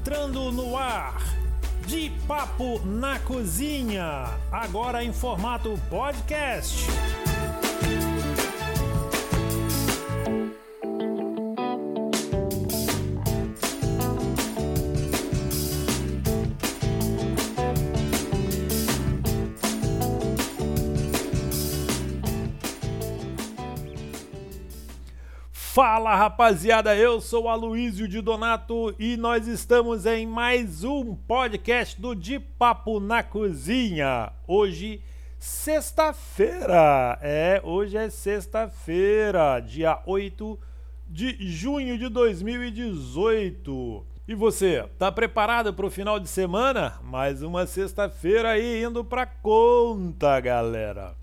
entrando no ar. De Papo na Cozinha, agora em formato podcast. Fala rapaziada, eu sou Aloysio de Donato e nós estamos em mais um podcast do De Papo na Cozinha. Hoje, sexta-feira, é, hoje é sexta-feira, dia 8 de junho de 2018. E você, tá preparado para o final de semana? Mais uma sexta-feira aí indo pra conta, galera.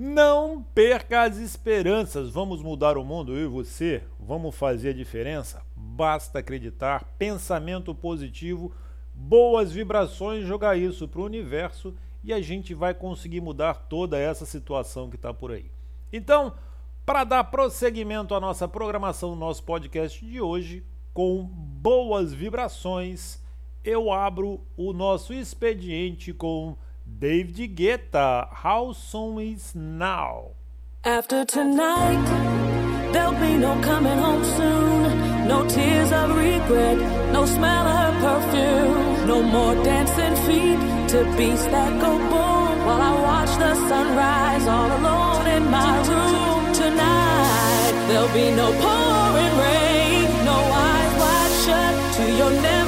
Não perca as esperanças. Vamos mudar o mundo, eu e você. Vamos fazer a diferença. Basta acreditar, pensamento positivo, boas vibrações, jogar isso para o universo e a gente vai conseguir mudar toda essa situação que está por aí. Então, para dar prosseguimento à nossa programação, nosso podcast de hoje, com boas vibrações, eu abro o nosso expediente com David Guetta, How Soon Is Now? After tonight, there'll be no coming home soon. No tears of regret, no smell of perfume. No more dancing feet to beats that go boom. While I watch the sunrise all alone in my room tonight. There'll be no pouring rain, no eyes wide shut to your never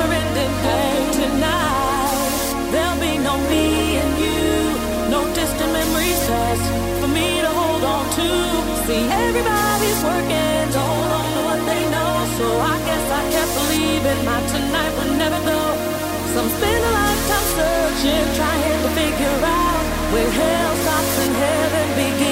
See, everybody's working on to what they know. So I guess I kept believing my tonight would never go. Some spend a lifetime searching, trying to figure out when hell stops and heaven begins.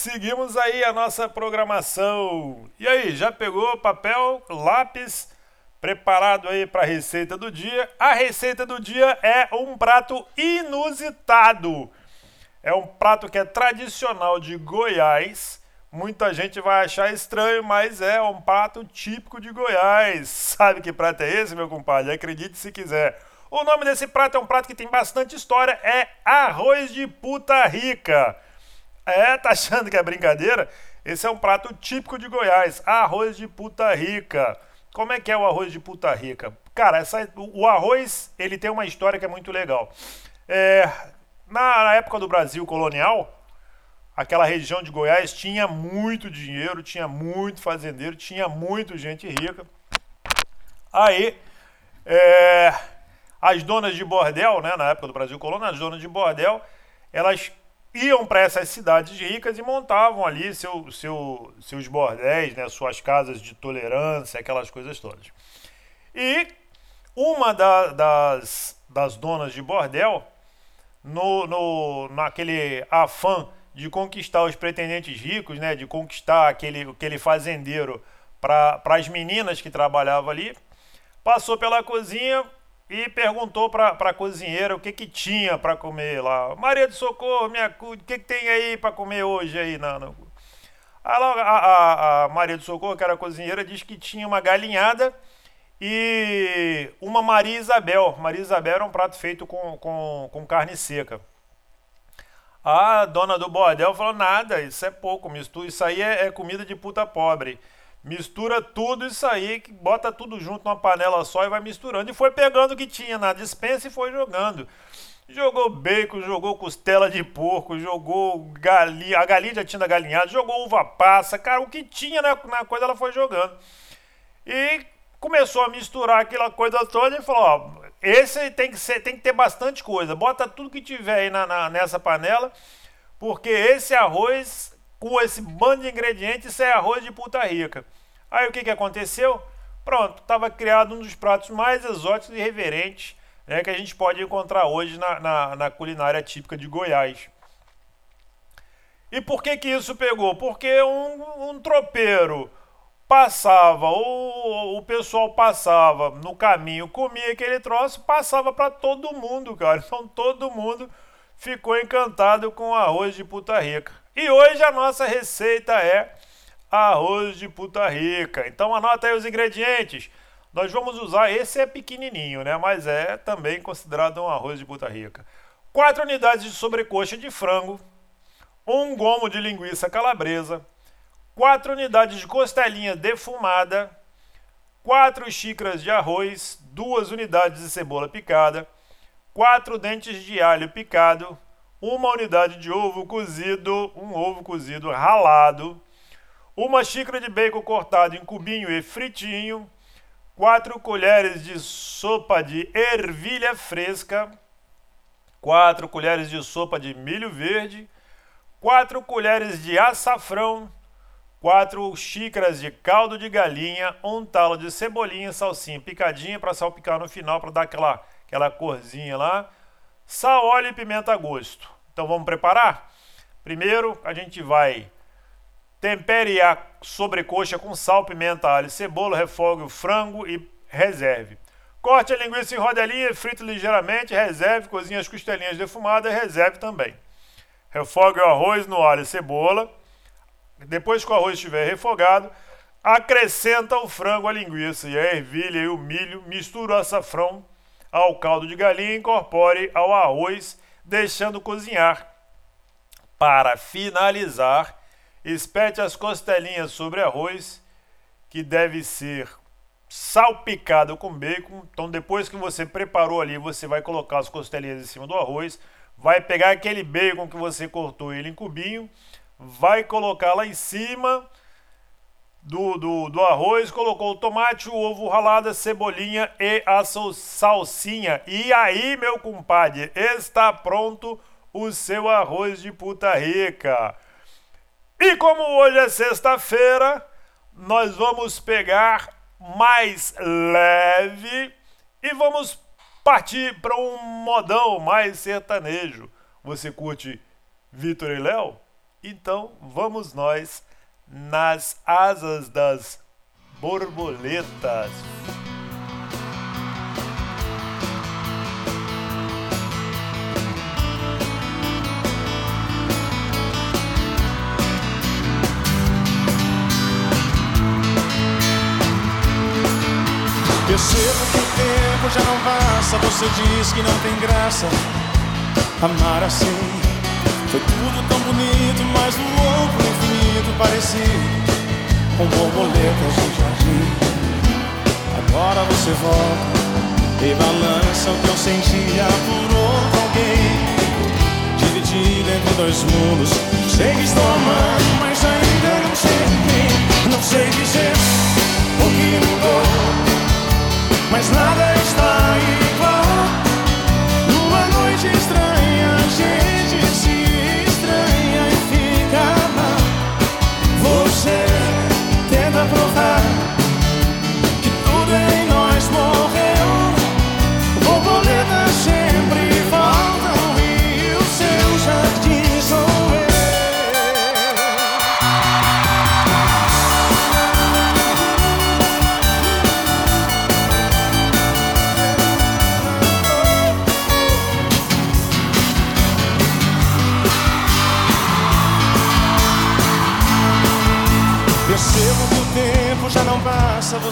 Seguimos aí a nossa programação. E aí, já pegou papel, lápis, preparado aí para a receita do dia? A receita do dia é um prato inusitado. É um prato que é tradicional de Goiás. Muita gente vai achar estranho, mas é um prato típico de Goiás. Sabe que prato é esse, meu compadre? Acredite se quiser. O nome desse prato é um prato que tem bastante história, é arroz de puta rica. É, tá achando que é brincadeira? Esse é um prato típico de Goiás, arroz de puta rica. Como é que é o arroz de puta rica? Cara, essa, o arroz ele tem uma história que é muito legal. É, na, na época do Brasil colonial, aquela região de Goiás tinha muito dinheiro, tinha muito fazendeiro, tinha muito gente rica. Aí, é, as donas de bordel, né, na época do Brasil colonial, as donas de bordel, elas iam para essas cidades ricas e montavam ali seu, seu, seus bordéis, né, suas casas de tolerância, aquelas coisas todas. E uma da, das, das donas de bordel, no, no, naquele afã de conquistar os pretendentes ricos, né, de conquistar aquele, aquele fazendeiro para as meninas que trabalhavam ali, passou pela cozinha, e perguntou para a cozinheira o que que tinha para comer lá. Maria de Socorro, minha, o que, que tem aí para comer hoje aí? Não. A, a, a, Maria de Socorro, que era cozinheira, disse que tinha uma galinhada e uma Maria Isabel. Maria Isabel era um prato feito com, com, com carne seca. A dona do bordel falou: nada, isso é pouco, mistura, isso aí é, é comida de puta pobre. Mistura tudo isso aí, bota tudo junto numa panela só e vai misturando. E foi pegando o que tinha na dispensa e foi jogando. Jogou bacon, jogou costela de porco, jogou galinha, a galinha já tinha galinhada, jogou uva passa, cara, o que tinha na, na coisa ela foi jogando. E começou a misturar aquela coisa toda e falou: ó, esse tem que, ser, tem que ter bastante coisa, bota tudo que tiver aí na, na nessa panela, porque esse arroz com esse bando de ingredientes, isso é arroz de puta rica. Aí o que, que aconteceu? Pronto, estava criado um dos pratos mais exóticos e reverentes né, que a gente pode encontrar hoje na, na, na, culinária típica de Goiás. E por que, que isso pegou? Porque um, um tropeiro passava, o, o pessoal passava no caminho, comia aquele troço, passava para todo mundo, cara. Então todo mundo ficou encantado com arroz de puta rica. E hoje a nossa receita é arroz de puta rica. Então anota aí os ingredientes. Nós vamos usar, esse é pequenininho, né? Mas é também considerado um arroz de puta rica. 4 unidades de sobrecoxa de frango, um gomo de linguiça calabresa, 4 unidades de costelinha defumada, 4 xícaras de arroz, 2 unidades de cebola picada, 4 dentes de alho picado, uma unidade de ovo cozido, um ovo cozido ralado, uma xícara de bacon cortado em cubinho e fritinho, quatro colheres de sopa de ervilha fresca, quatro colheres de sopa de milho verde, quatro colheres de açafrão, quatro xícaras de caldo de galinha, um talo de cebolinha, salsinha picadinha para salpicar no final para dar aquela, aquela corzinha lá Sal, óleo e pimenta a gosto. Então vamos preparar? Primeiro a gente vai tempere a sobrecoxa com sal, pimenta, alho e cebola, refogue o frango e reserve. Corte a linguiça em rodelinha, frite ligeiramente, reserve, cozinhe as costelinhas defumadas e reserve também. Refogue o arroz no alho e cebola. Depois que o arroz estiver refogado, acrescenta o frango, a linguiça e a ervilha e o milho, mistura o açafrão ao caldo de galinha e incorpore ao arroz, deixando cozinhar. Para finalizar, espete as costelinhas sobre arroz, que deve ser salpicado com bacon. Então, depois que você preparou ali, você vai colocar as costelinhas em cima do arroz, vai pegar aquele bacon que você cortou ele em cubinho, vai colocar lá em cima do, do, do arroz, colocou o tomate, o ovo ralado, a cebolinha e a salsinha. E aí, meu compadre, está pronto o seu arroz de puta rica. E como hoje é sexta-feira, nós vamos pegar mais leve e vamos partir para um modão mais sertanejo. Você curte Vitor e Léo? Então vamos nós nas asas das borboletas. Percebo que o tempo já não passa. Você diz que não tem graça amar assim. Foi tudo tão bonito, mas no infinito parecido com borboletas no jardim. Agora você volta e balança o que eu sentia por outro alguém. Dividido entre dois mundos. Sei que estou amando, mas ainda não sei quem. Não sei dizer o que mudou mas nada está igual.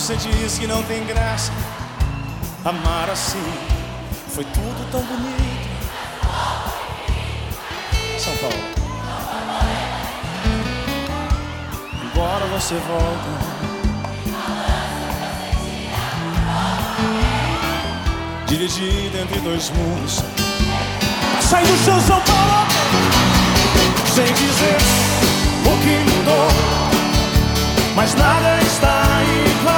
Você diz que não tem graça. Amar assim foi tudo tão bonito. São Paulo. Agora você volta. Dividido entre dois mundos. Sai do chão, São Paulo. Sem dizer o que mudou mas nada está igual.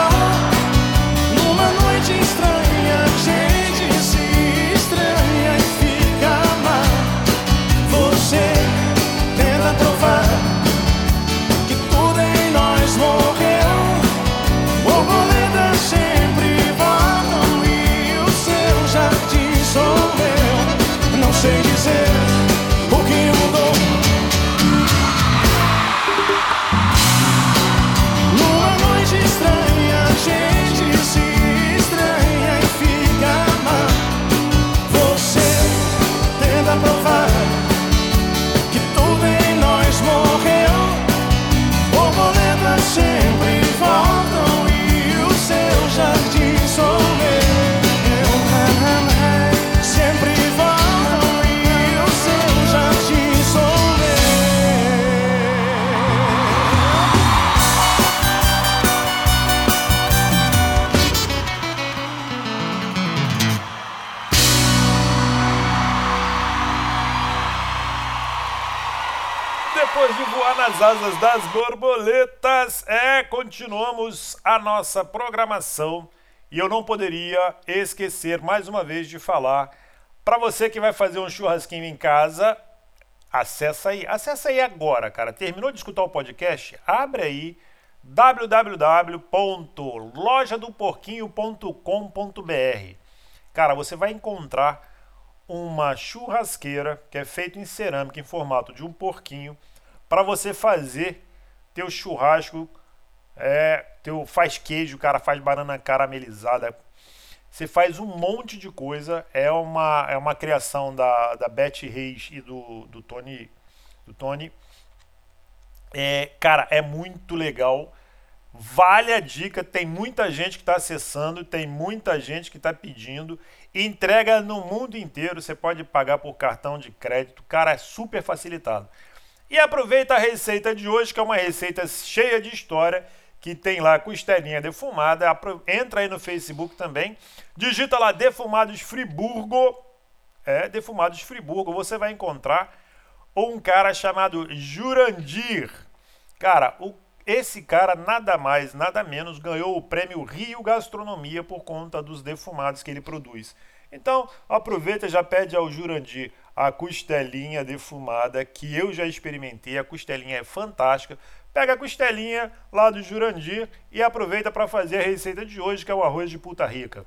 Nas asas das borboletas, é, continuamos a nossa programação e eu não poderia esquecer mais uma vez de falar para você que vai fazer um churrasquinho em casa, acessa aí, acessa aí agora, cara. Terminou de escutar o podcast? Abre aí www.lojadoporquinho.com.br. Cara, você vai encontrar uma churrasqueira que é feita em cerâmica em formato de um porquinho para você fazer teu churrasco, é, teu faz queijo, cara faz banana caramelizada, você faz um monte de coisa. É uma, é uma criação da, da Beth Reis e do, do Tony. Do Tony. É, cara, é muito legal. Vale a dica. Tem muita gente que está acessando, tem muita gente que está pedindo. Entrega no mundo inteiro. Você pode pagar por cartão de crédito. Cara, é super facilitado. E aproveita a receita de hoje, que é uma receita cheia de história que tem lá costelinha defumada. Entra aí no Facebook também. Digita lá Defumados Friburgo. É, Defumados Friburgo. Você vai encontrar um cara chamado Jurandir. Cara, o, esse cara nada mais, nada menos ganhou o prêmio Rio Gastronomia por conta dos defumados que ele produz. Então, aproveita já pede ao Jurandir a costelinha defumada que eu já experimentei. A costelinha é fantástica. Pega a costelinha lá do Jurandir e aproveita para fazer a receita de hoje, que é o arroz de puta rica.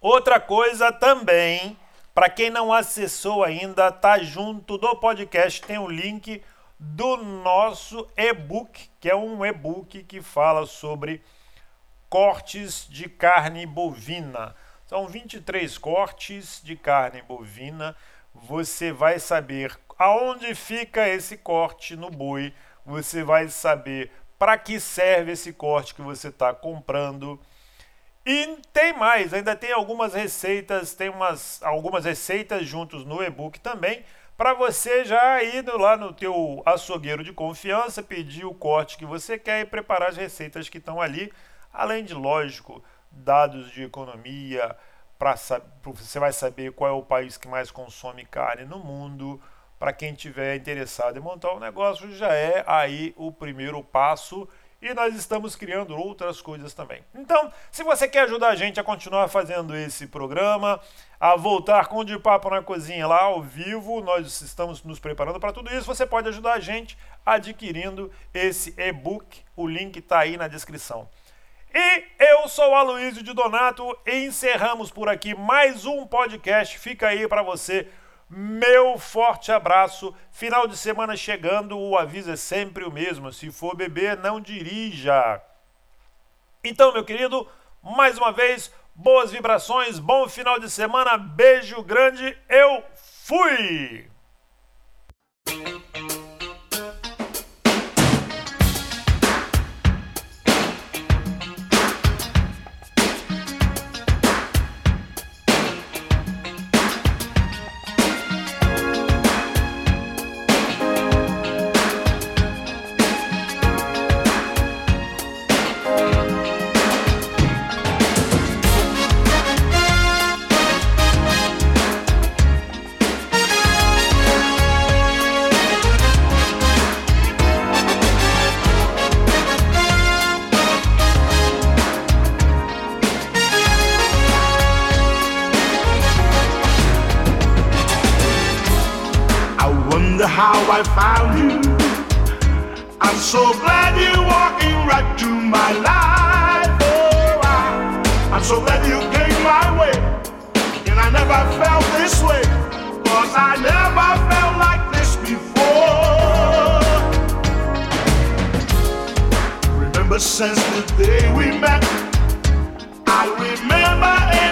Outra coisa também, para quem não acessou ainda, tá junto do podcast, tem o link do nosso e-book, que é um e-book que fala sobre cortes de carne bovina. São 23 cortes de carne bovina. Você vai saber aonde fica esse corte no boi, você vai saber para que serve esse corte que você está comprando. E tem mais, ainda tem algumas receitas, tem umas, algumas receitas juntos no e-book também, para você já ir lá no teu açougueiro de confiança, pedir o corte que você quer e preparar as receitas que estão ali, além de, lógico, dados de economia, para você vai saber qual é o país que mais consome carne no mundo. Para quem tiver interessado em montar um negócio, já é aí o primeiro passo e nós estamos criando outras coisas também. Então, se você quer ajudar a gente a continuar fazendo esse programa, a voltar com o De Papo na Cozinha lá ao vivo, nós estamos nos preparando para tudo isso, você pode ajudar a gente adquirindo esse e-book, o link está aí na descrição. E eu sou o Aloysio de Donato e encerramos por aqui mais um podcast. Fica aí para você meu forte abraço. Final de semana chegando, o aviso é sempre o mesmo. Se for beber, não dirija. Então, meu querido, mais uma vez, boas vibrações, bom final de semana, beijo grande, eu fui! How I found you. I'm so glad you're walking right to my life. Oh, I, I'm so glad you came my way. And I never felt this way. Cause I never felt like this before. Remember since the day we met, I remember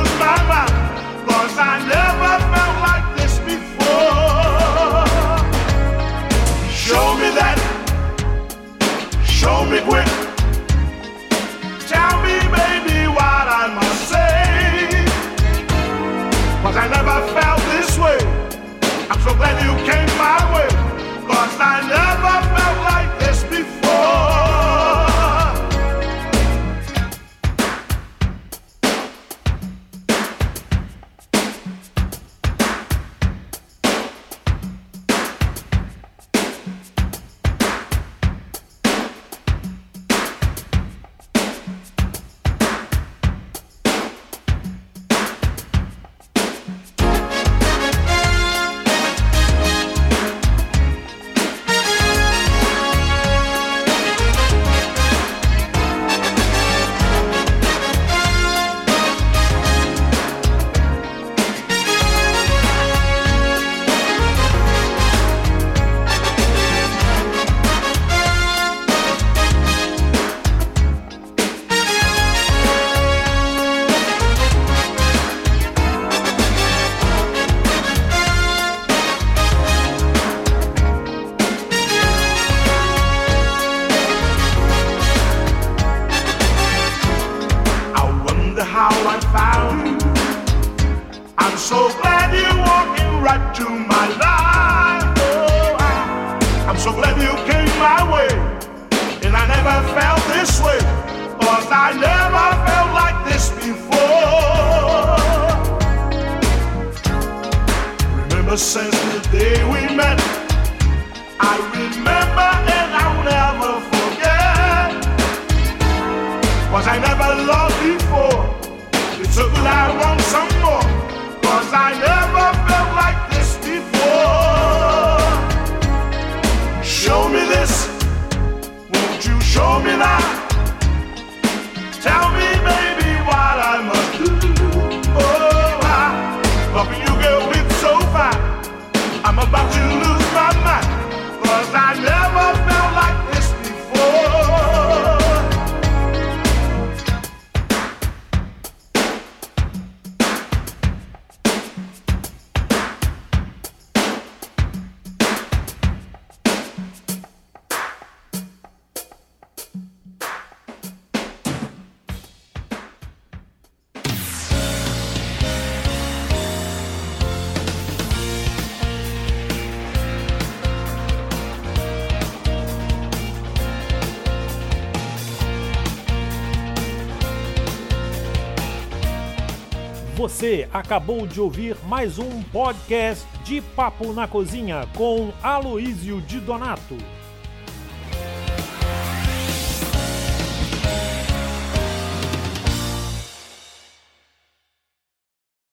Você acabou de ouvir mais um podcast de Papo na Cozinha com Aloísio de Donato.